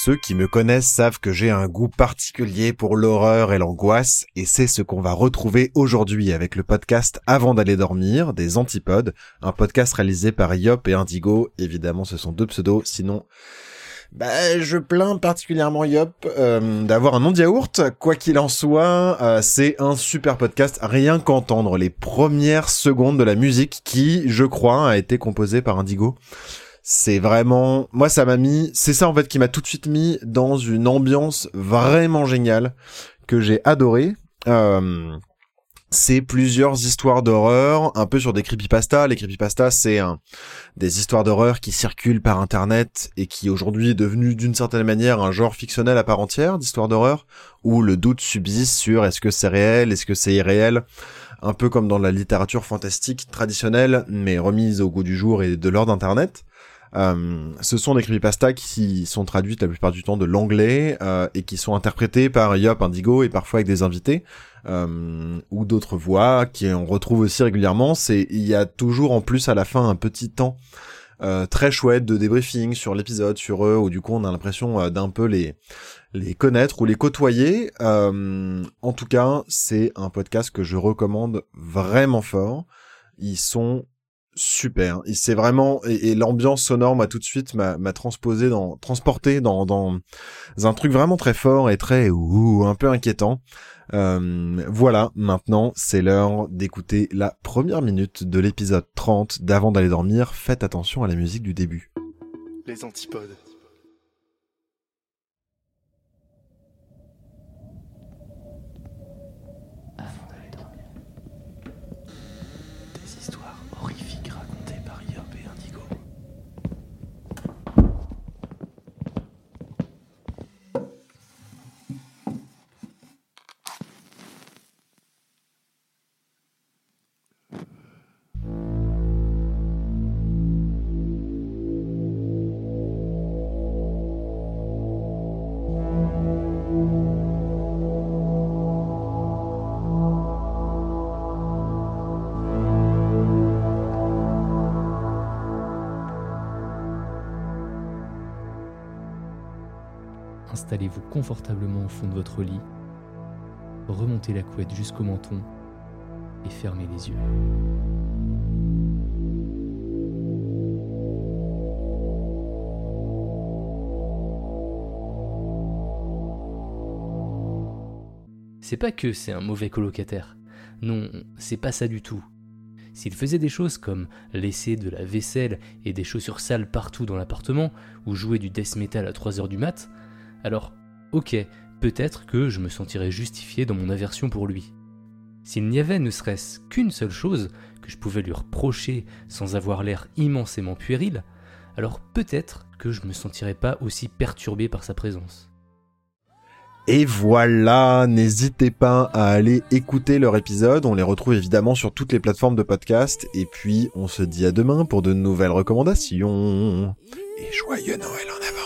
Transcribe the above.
Ceux qui me connaissent savent que j'ai un goût particulier pour l'horreur et l'angoisse, et c'est ce qu'on va retrouver aujourd'hui avec le podcast Avant d'aller dormir, des Antipodes, un podcast réalisé par Yop et Indigo. Évidemment, ce sont deux pseudos, sinon... Bah, je plains particulièrement Yop euh, d'avoir un nom de yaourt. Quoi qu'il en soit, euh, c'est un super podcast. Rien qu'entendre les premières secondes de la musique qui, je crois, a été composée par Indigo c'est vraiment moi ça m'a mis c'est ça en fait qui m'a tout de suite mis dans une ambiance vraiment géniale que j'ai adoré euh, c'est plusieurs histoires d'horreur, un peu sur des creepypastas. Les creepypastas, c'est des histoires d'horreur qui circulent par Internet et qui aujourd'hui est devenu d'une certaine manière un genre fictionnel à part entière d'histoires d'horreur, où le doute subsiste sur est-ce que c'est réel, est-ce que c'est irréel, un peu comme dans la littérature fantastique traditionnelle, mais remise au goût du jour et de l'ordre d'Internet. Euh, ce sont des creepypastas qui sont traduites la plupart du temps de l'anglais euh, et qui sont interprétés par Yop Indigo et parfois avec des invités euh, ou d'autres voix qui on retrouve aussi régulièrement. C'est il y a toujours en plus à la fin un petit temps très chouette de débriefing sur l'épisode, sur eux, où du coup on a l'impression d'un peu les les connaître ou les côtoyer. en tout cas, c'est un podcast que je recommande vraiment fort. Ils sont super. C'est vraiment et, l'ambiance sonore m'a tout de suite m'a transposé dans transporté dans dans un truc vraiment très fort et très ou un peu inquiétant. Euh, voilà, maintenant c'est l'heure d'écouter la première minute de l'épisode 30 d'avant d'aller dormir. Faites attention à la musique du début. Les antipodes. Installez-vous confortablement au fond de votre lit, remontez la couette jusqu'au menton et fermez les yeux. C'est pas que c'est un mauvais colocataire. Non, c'est pas ça du tout. S'il faisait des choses comme laisser de la vaisselle et des chaussures sales partout dans l'appartement, ou jouer du death metal à 3h du mat', alors ok, peut-être que je me sentirais justifié dans mon aversion pour lui. S'il n'y avait ne serait-ce qu'une seule chose que je pouvais lui reprocher sans avoir l'air immensément puéril, alors peut-être que je me sentirais pas aussi perturbé par sa présence. Et voilà, n'hésitez pas à aller écouter leur épisode, on les retrouve évidemment sur toutes les plateformes de podcast, et puis on se dit à demain pour de nouvelles recommandations. Et joyeux Noël en avant